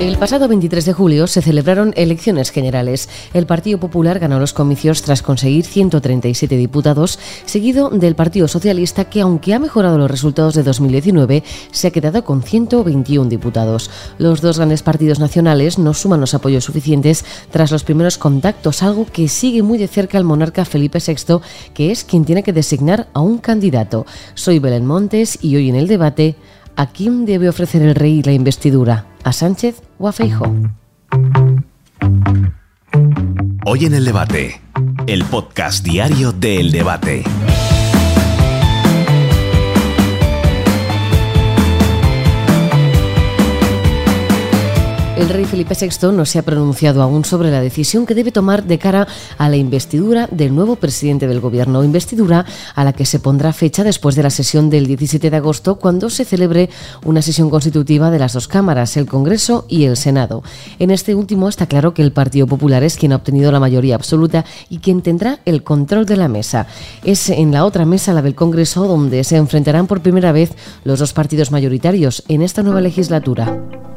El pasado 23 de julio se celebraron elecciones generales. El Partido Popular ganó los comicios tras conseguir 137 diputados, seguido del Partido Socialista que, aunque ha mejorado los resultados de 2019, se ha quedado con 121 diputados. Los dos grandes partidos nacionales no suman los apoyos suficientes tras los primeros contactos, algo que sigue muy de cerca al monarca Felipe VI, que es quien tiene que designar a un candidato. Soy Belén Montes y hoy en el debate, ¿a quién debe ofrecer el rey la investidura? ¿A Sánchez o a Feijo? Hoy en el debate, el podcast diario del debate. El rey Felipe VI no se ha pronunciado aún sobre la decisión que debe tomar de cara a la investidura del nuevo presidente del gobierno, investidura a la que se pondrá fecha después de la sesión del 17 de agosto, cuando se celebre una sesión constitutiva de las dos cámaras, el Congreso y el Senado. En este último está claro que el Partido Popular es quien ha obtenido la mayoría absoluta y quien tendrá el control de la mesa. Es en la otra mesa, la del Congreso, donde se enfrentarán por primera vez los dos partidos mayoritarios en esta nueva legislatura.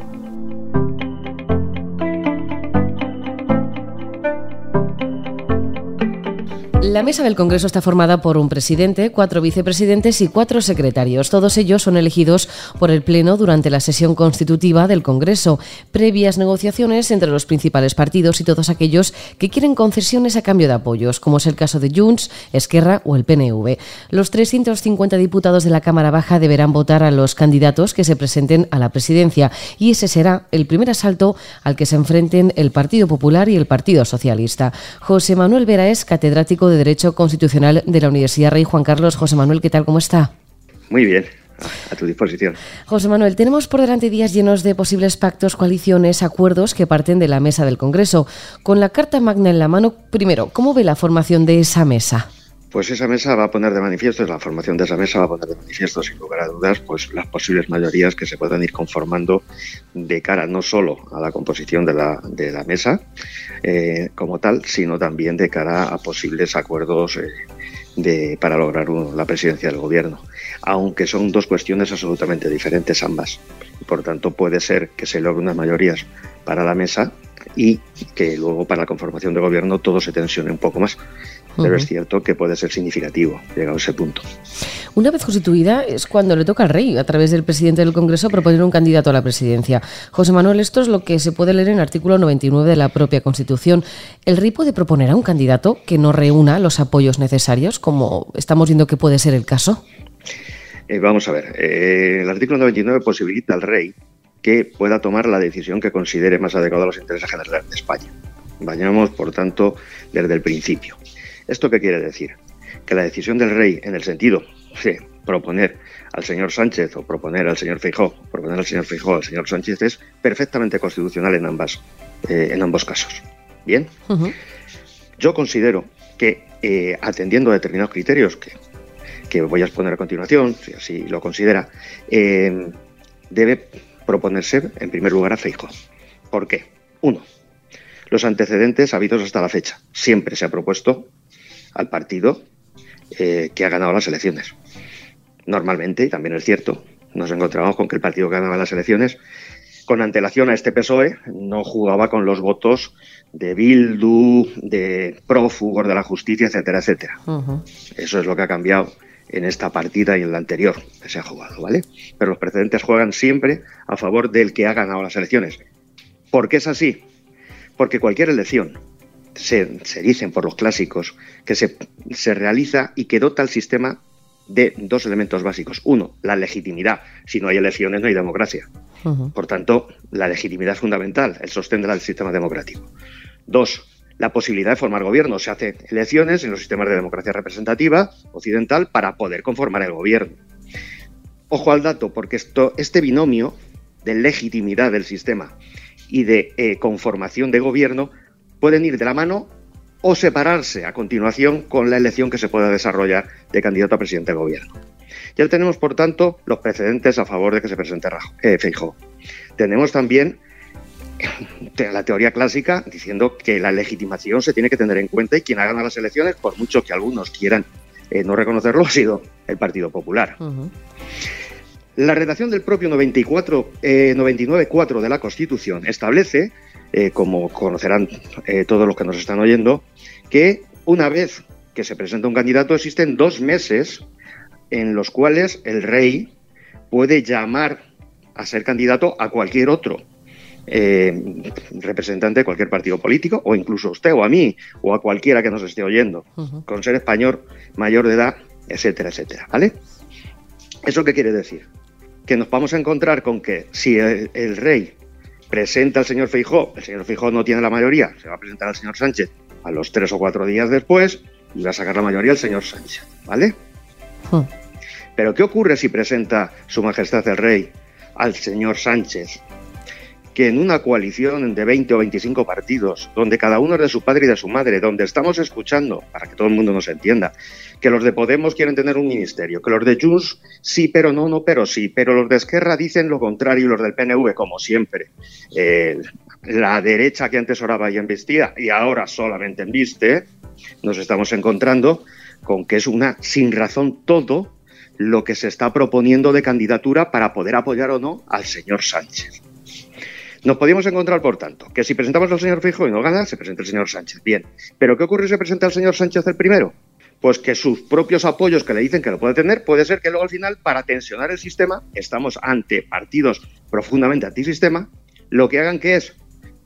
La mesa del Congreso está formada por un presidente, cuatro vicepresidentes y cuatro secretarios. Todos ellos son elegidos por el Pleno durante la sesión constitutiva del Congreso, previas negociaciones entre los principales partidos y todos aquellos que quieren concesiones a cambio de apoyos, como es el caso de Junts, Esquerra o el PNV. Los 350 diputados de la Cámara Baja deberán votar a los candidatos que se presenten a la presidencia y ese será el primer asalto al que se enfrenten el Partido Popular y el Partido Socialista. José Manuel Vera es catedrático de Derecho Constitucional de la Universidad Rey Juan Carlos. José Manuel, ¿qué tal? ¿Cómo está? Muy bien. A tu disposición. José Manuel, tenemos por delante días llenos de posibles pactos, coaliciones, acuerdos que parten de la mesa del Congreso. Con la Carta Magna en la mano, primero, ¿cómo ve la formación de esa mesa? Pues esa mesa va a poner de manifiesto, la formación de esa mesa va a poner de manifiesto, sin lugar a dudas, pues las posibles mayorías que se puedan ir conformando de cara no solo a la composición de la, de la mesa eh, como tal, sino también de cara a posibles acuerdos eh, para lograr la presidencia del gobierno. Aunque son dos cuestiones absolutamente diferentes ambas. Por tanto, puede ser que se logren unas mayorías para la mesa y que luego para la conformación de gobierno todo se tensione un poco más. Pero es cierto que puede ser significativo llegado a ese punto. Una vez constituida es cuando le toca al rey, a través del presidente del Congreso, proponer un candidato a la presidencia. José Manuel, esto es lo que se puede leer en el artículo 99 de la propia Constitución. ¿El rey puede proponer a un candidato que no reúna los apoyos necesarios, como estamos viendo que puede ser el caso? Eh, vamos a ver, eh, el artículo 99 posibilita al rey que pueda tomar la decisión que considere más adecuada a los intereses generales de España. Vayamos, por tanto, desde el principio. ¿Esto qué quiere decir? Que la decisión del rey, en el sentido de proponer al señor Sánchez o proponer al señor Feijó, proponer al señor Feijó al señor Sánchez es perfectamente constitucional en ambas, eh, en ambos casos. Bien. Yo considero que eh, atendiendo a determinados criterios que, que, voy a exponer a continuación, si así lo considera, eh, debe proponerse en primer lugar a Feijóo. ¿Por qué? Uno, los antecedentes habidos hasta la fecha. Siempre se ha propuesto al partido eh, que ha ganado las elecciones. Normalmente, y también es cierto, nos encontramos con que el partido que ganaba las elecciones, con antelación a este PSOE, no jugaba con los votos de Bildu, de prófugos de la justicia, etcétera, etcétera. Eso es lo que ha cambiado en esta partida y en la anterior que se ha jugado, ¿vale? Pero los precedentes juegan siempre a favor del que ha ganado las elecciones. ¿Por qué es así? Porque cualquier elección, se, se dicen por los clásicos, que se, se realiza y que dota al sistema de dos elementos básicos. Uno, la legitimidad. Si no hay elecciones, no hay democracia. Por tanto, la legitimidad es fundamental, el sostén del sistema democrático. Dos, la posibilidad de formar gobierno. Se hacen elecciones en los sistemas de democracia representativa occidental para poder conformar el gobierno. Ojo al dato, porque esto, este binomio de legitimidad del sistema y de eh, conformación de gobierno pueden ir de la mano o separarse a continuación con la elección que se pueda desarrollar de candidato a presidente del gobierno. Ya tenemos, por tanto, los precedentes a favor de que se presente eh, Feijóo. Tenemos también la teoría clásica diciendo que la legitimación se tiene que tener en cuenta y quien ha ganado las elecciones, por mucho que algunos quieran eh, no reconocerlo, ha sido el Partido Popular. La redacción del propio 94, 99.4 de la Constitución establece, como conocerán todos los que nos están oyendo, que una vez que se presenta un candidato existen dos meses en los cuales el rey puede llamar a ser candidato a cualquier otro eh, representante de cualquier partido político, o incluso a usted o a mí, o a cualquiera que nos esté oyendo, con ser español, mayor de edad, etcétera, etcétera. ¿Vale? ¿Eso qué quiere decir? Que nos vamos a encontrar con que si el, rey presenta al señor Feijó, el señor Feijó no tiene la mayoría, se va a presentar al señor Sánchez a los tres o cuatro días después y va a sacar la mayoría el señor Sánchez, ¿vale? Pero ¿qué ocurre si presenta Su Majestad el Rey al señor Sánchez? Que en una coalición de 20 o 25 partidos, donde cada uno es de su padre y de su madre, donde estamos escuchando, para que todo el mundo nos entienda, que los de Podemos quieren tener un ministerio, que los de Junts sí, pero no, no, pero sí, pero los de Esquerra dicen lo contrario y los del PNV, como siempre. Eh, la derecha que antes oraba y embistía y ahora solamente embiste, nos estamos encontrando con que es una sin razón todo lo que se está proponiendo de candidatura para poder apoyar o no al señor Sánchez. Nos podíamos encontrar, por tanto, que si presentamos al señor Fijo y no gana, se presenta el señor Sánchez. Bien, pero ¿qué ocurre si se presenta el señor Sánchez el primero? Pues que sus propios apoyos que le dicen que lo puede tener, puede ser que luego al final, para tensionar el sistema, estamos ante partidos profundamente antisistema, lo que hagan que es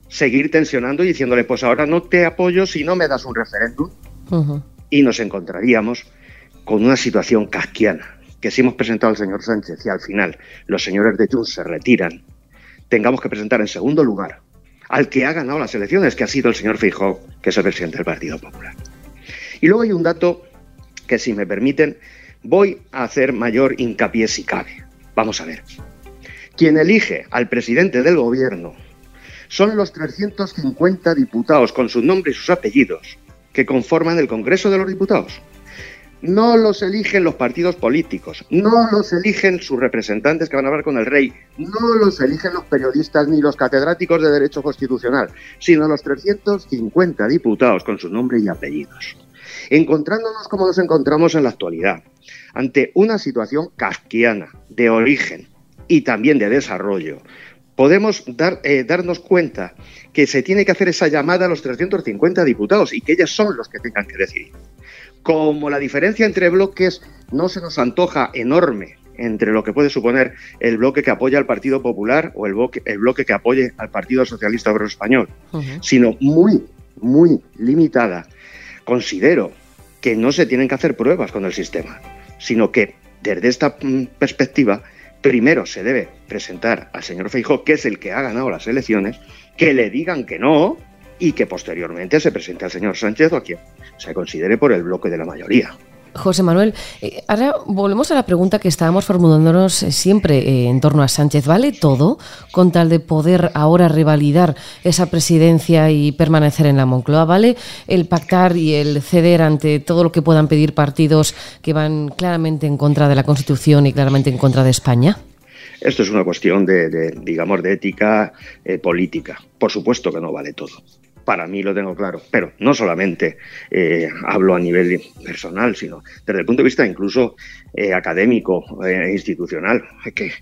seguir tensionando y diciéndole, pues ahora no te apoyo si no me das un referéndum. Y nos encontraríamos con una situación casquiana que si hemos presentado al señor Sánchez y al final los señores de Junts se retiran, tengamos que presentar en segundo lugar al que ha ganado las elecciones, que ha sido el señor Feijóo, que es el presidente del Partido Popular. Y luego hay un dato que, si me permiten, voy a hacer mayor hincapié si cabe. Vamos a ver. Quien elige al presidente del gobierno son los 350 diputados con su nombre y sus apellidos que conforman el Congreso de los Diputados. No los eligen los partidos políticos, no los eligen sus representantes que van a hablar con el rey, no los eligen los periodistas ni los catedráticos de Derecho Constitucional, sino los 350 diputados con su nombre y apellidos. Encontrándonos como nos encontramos en la actualidad, ante una situación casquiana de origen y también de desarrollo, podemos dar, eh, darnos cuenta que se tiene que hacer esa llamada a los 350 diputados y que ellos son los que tengan que decidir como la diferencia entre bloques no se nos antoja enorme entre lo que puede suponer el bloque que apoya al Partido Popular o el bloque, el bloque que apoye al Partido Socialista Obrero Español, sino muy, muy limitada. Considero que no se tienen que hacer pruebas con el sistema, sino que desde esta mm, perspectiva, primero se debe presentar al señor Feijó, que es el que ha ganado las elecciones, que le digan que no, y que posteriormente se presente al señor Sánchez o a quien se considere por el bloque de la mayoría. José Manuel, eh, ahora volvemos a la pregunta que estábamos formulándonos eh, siempre eh, en torno a Sánchez. ¿Vale todo con tal de poder ahora revalidar esa presidencia y permanecer en la Moncloa? ¿Vale el pactar y el ceder ante todo lo que puedan pedir partidos que van claramente en contra de la Constitución y claramente en contra de España? Esto es una cuestión de, digamos, de ética política. Por supuesto que no vale todo para mí lo tengo claro, pero no solamente eh, hablo a nivel personal, sino desde el punto de vista incluso eh, académico e institucional, que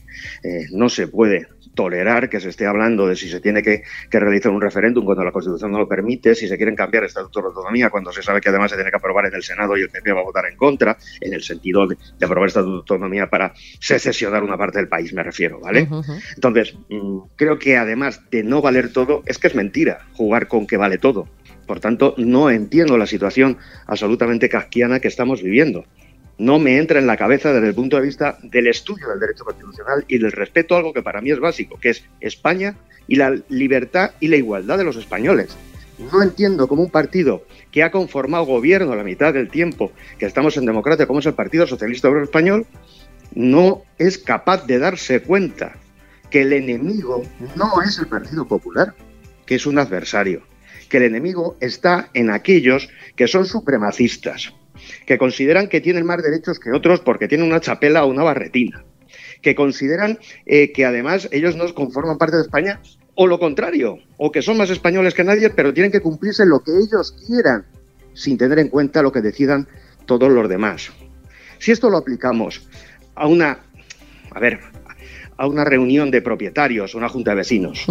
no se puede tolerar que se esté hablando de si se tiene que, realizar un referéndum cuando la Constitución no lo permite, si se quieren cambiar el Estatuto de Autonomía cuando se sabe que además se tiene que aprobar en el Senado y el PP va a votar en contra, en el sentido de, aprobar el Estatuto de Autonomía para secesionar una parte del país, me refiero, ¿vale? Entonces, mm, creo que además de no valer todo, es que es mentira jugar con que vale todo. Por tanto, no entiendo la situación absolutamente casquiana que estamos viviendo no me entra en la cabeza desde el punto de vista del estudio del derecho constitucional y del respeto a algo que para mí es básico, que es España y la libertad y la igualdad de los españoles. No entiendo cómo un partido que ha conformado gobierno a la mitad del tiempo que estamos en democracia, como es el Partido Socialista Obrero Español, no es capaz de darse cuenta que el enemigo no es el Partido Popular, que es un adversario, que el enemigo está en aquellos que son supremacistas, que consideran que tienen más derechos que otros porque tienen una chapela o una barretina, que consideran eh, que además ellos no conforman parte de España, o lo contrario, o que son más españoles que nadie, pero tienen que cumplirse lo que ellos quieran, sin tener en cuenta lo que decidan todos los demás. Si esto lo aplicamos a una a ver, a una reunión de propietarios, una junta de vecinos.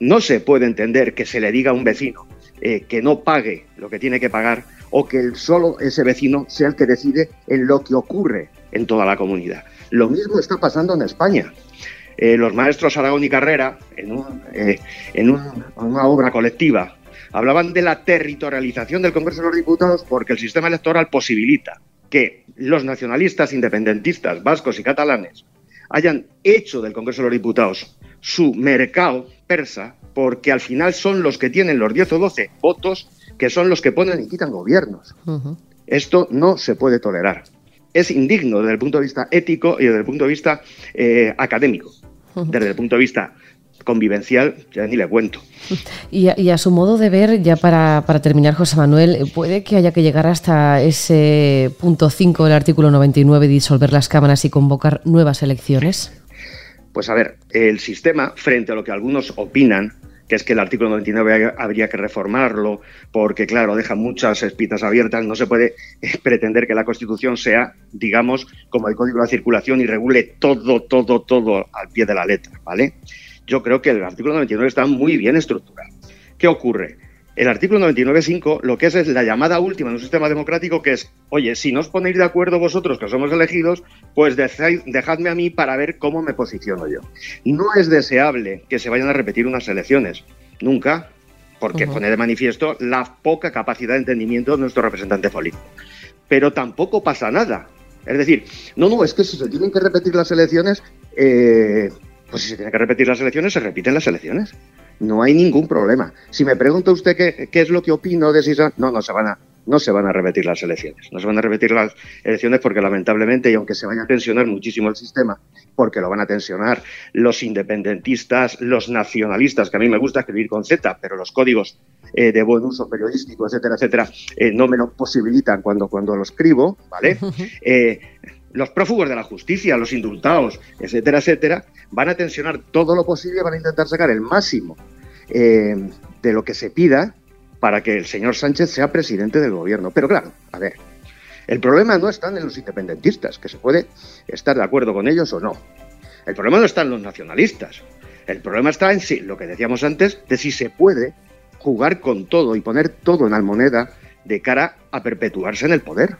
No se puede entender que se le diga a un vecino eh, que no pague lo que tiene que pagar o que solo ese vecino sea el que decide en lo que ocurre en toda la comunidad. Lo mismo está pasando en España. Eh, los maestros Aragón y Carrera, en, eh, en una obra colectiva, hablaban de la territorialización del Congreso de los Diputados porque el sistema electoral posibilita que los nacionalistas independentistas vascos y catalanes hayan hecho del Congreso de los Diputados su mercado persa, porque al final son los que tienen los 10 o 12 votos que son los que ponen y quitan gobiernos. Esto no se puede tolerar. Es indigno desde el punto de vista ético y desde el punto de vista eh, académico. Desde el punto de vista convivencial, ya ni le cuento. Y a, su modo de ver, ya para, para, terminar, José Manuel, ¿puede que haya que llegar hasta ese punto 5 del artículo 99, disolver las cámaras y convocar nuevas elecciones? Pues a ver, el sistema, frente a lo que algunos opinan, que es que el artículo 99 habría que reformarlo, porque claro, deja muchas espitas abiertas, no se puede eh, pretender que la Constitución sea, digamos, como el Código de Circulación y regule todo, todo, todo al pie de la letra, ¿vale? yo creo que el artículo 99 está muy bien estructurado. ¿Qué ocurre? El artículo 99.5 lo que es es la llamada última en un sistema democrático que es, oye, si no os ponéis de acuerdo vosotros que somos elegidos, pues dejadme a mí para ver cómo me posiciono yo. No es deseable que se vayan a repetir unas elecciones, nunca, porque pone de manifiesto la poca capacidad de entendimiento de nuestro representante político. Pero tampoco pasa nada. Es decir, no, no, es que si se tienen que repetir las elecciones, eh, pues si se tiene que repetir las elecciones, se repiten las elecciones. No hay ningún problema. Si me pregunta usted qué, qué es lo que opino de si no, no se van a no se van a repetir las elecciones. No se van a repetir las elecciones porque lamentablemente, y aunque se vaya a tensionar muchísimo el sistema, porque lo van a tensionar los independentistas, los nacionalistas, que a mí me gusta escribir con Z, pero los códigos eh, de buen uso periodístico, etcétera, etcétera, eh, no me lo posibilitan cuando, cuando lo escribo, ¿vale? Eh, los prófugos de la justicia, los indultados, etcétera, etcétera, van a tensionar todo lo posible, van a intentar sacar el máximo eh, de lo que se pida para que el señor Sánchez sea presidente del gobierno. Pero claro, a ver, el problema no está en los independentistas, que se puede estar de acuerdo con ellos o no. El problema no está en los nacionalistas. El problema está en si, lo que decíamos antes, de si se puede jugar con todo y poner todo en almoneda de cara a perpetuarse en el poder.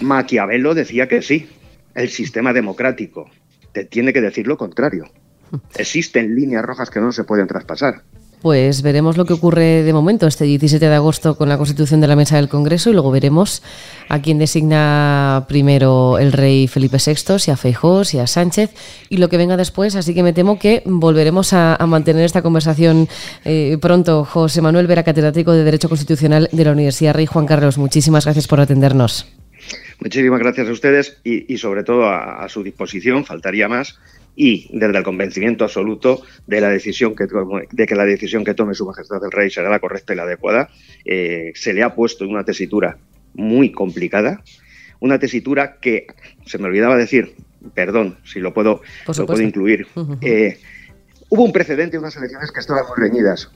Maquiavelo decía que sí, el sistema democrático. Te tiene que decir lo contrario. Existen líneas rojas que no se pueden traspasar. Pues veremos lo que ocurre de momento este 17 de agosto con la constitución de la mesa del Congreso y luego veremos a quién designa primero el rey Felipe VI, si a Feijó, si a Sánchez y lo que venga después. Así que me temo que volveremos a, mantener esta conversación eh, pronto. José Manuel Vera, catedrático de Derecho Constitucional de la Universidad Rey Juan Carlos, muchísimas gracias por atendernos. Muchísimas gracias a ustedes y, sobre todo a, su disposición, faltaría más, y desde el convencimiento absoluto de la decisión que de que la decisión que tome su majestad el rey será la correcta y la adecuada. Eh, se le ha puesto en una tesitura muy complicada, una tesitura que se me olvidaba decir, perdón si lo puedo, lo puedo incluir. Eh, hubo un precedente de unas elecciones que estaban muy reñidas.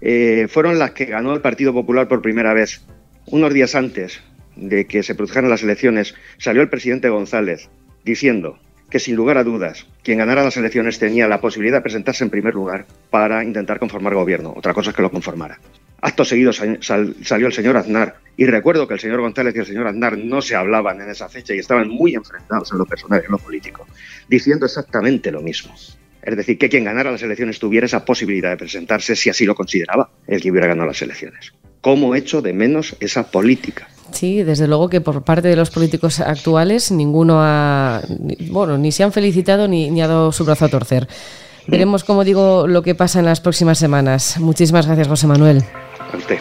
Eh, fueron las que ganó el Partido Popular por primera vez. Unos días antes de que se produjeran las elecciones, salió el presidente González diciendo que sin lugar a dudas quien ganara las elecciones tenía la posibilidad de presentarse en primer lugar para intentar conformar gobierno. Otra cosa es que lo conformara. Acto seguido salió el señor Aznar y recuerdo que el señor González y el señor Aznar no se hablaban en esa fecha y estaban muy enfrentados en lo personal y en lo político, diciendo exactamente lo mismo. Es decir, que quien ganara las elecciones tuviera esa posibilidad de presentarse si así lo consideraba el que hubiera ganado las elecciones. ¿Cómo hecho de menos esa política? Sí, desde luego que por parte de los políticos actuales ninguno ha, bueno, ni se han felicitado ni, ni ha dado su brazo a torcer. Veremos, como digo, lo que pasa en las próximas semanas. Muchísimas gracias, José Manuel. A usted.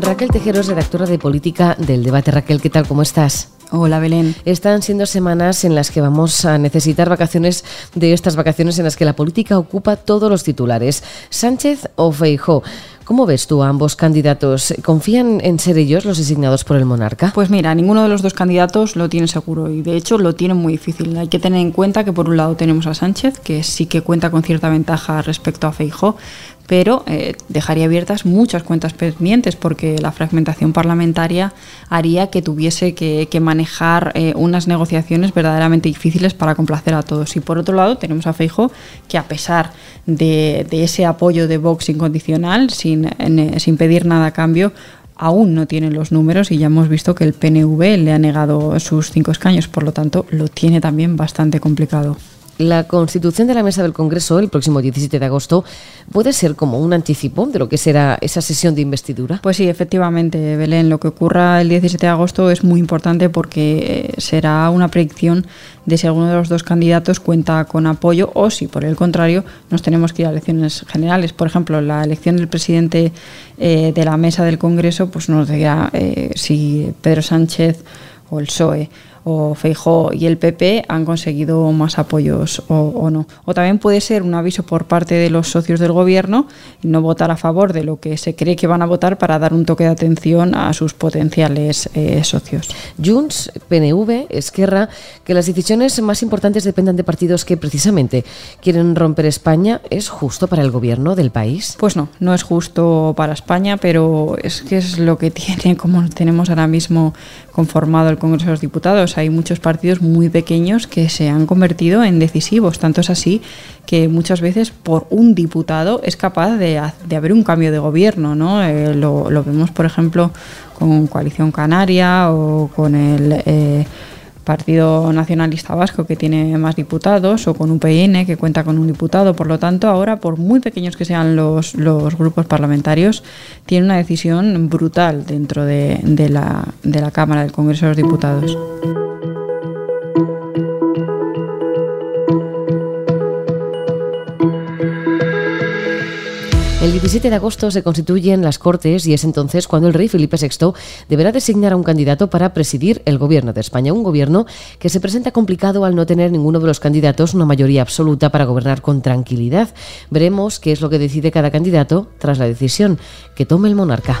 Raquel Tejero es redactora de política del debate. Raquel, ¿qué tal? ¿Cómo estás? Hola Belén. Están siendo semanas en las que vamos a necesitar vacaciones de estas vacaciones en las que la política ocupa todos los titulares. Sánchez o Feijó. ¿Cómo ves tú a ambos candidatos? ¿Confían en ser ellos los designados por el monarca? Pues mira, ninguno de los dos candidatos lo tiene seguro y de hecho lo tiene muy difícil. Hay que tener en cuenta que por un lado tenemos a Sánchez, que sí que cuenta con cierta ventaja respecto a Feijó, pero eh, dejaría abiertas muchas cuentas pendientes porque la fragmentación parlamentaria haría que tuviese que, manejar eh, unas negociaciones verdaderamente difíciles para complacer a todos. Y por otro lado tenemos a Feijo que a pesar de, ese apoyo de Vox incondicional, sin, sin pedir nada a cambio, aún no tiene los números y ya hemos visto que el PNV le ha negado sus cinco escaños, por lo tanto lo tiene también bastante complicado. La constitución de la mesa del Congreso el próximo 17 de agosto puede ser como un anticipo de lo que será esa sesión de investidura. Pues sí, efectivamente, Belén. Lo que ocurra el 17 de agosto es muy importante porque eh, será una predicción de si alguno de los dos candidatos cuenta con apoyo o si, por el contrario, nos tenemos que ir a elecciones generales. Por ejemplo, la elección del presidente eh, de la mesa del Congreso pues nos dirá eh, si Pedro Sánchez o el PSOE o Feijó y el PP han conseguido más apoyos o, no. O también puede ser un aviso por parte de los socios del gobierno no votar a favor de lo que se cree que van a votar para dar un toque de atención a sus potenciales eh, socios. Junts, PNV, Esquerra, que las decisiones más importantes dependan de partidos que precisamente quieren romper España, ¿es justo para el gobierno del país? Pues no, no es justo para España, pero es que es lo que tiene, como tenemos ahora mismo conformado el Congreso de los Diputados. Hay muchos partidos muy pequeños que se han convertido en decisivos. Tanto es así que muchas veces por un diputado es capaz de, haber un cambio de gobierno. ¿no? Eh, lo, vemos, por ejemplo, con Coalición Canaria o con el... Eh, Partido Nacionalista Vasco, que tiene más diputados, o con UPN, que cuenta con un diputado. Por lo tanto, ahora, por muy pequeños que sean los, grupos parlamentarios, tiene una decisión brutal dentro de, de, la, de la Cámara del Congreso de los Diputados. 17 de agosto se constituyen las Cortes y es entonces cuando el rey Felipe VI deberá designar a un candidato para presidir el gobierno de España. Un gobierno que se presenta complicado al no tener ninguno de los candidatos una mayoría absoluta para gobernar con tranquilidad. Veremos qué es lo que decide cada candidato tras la decisión que tome el monarca.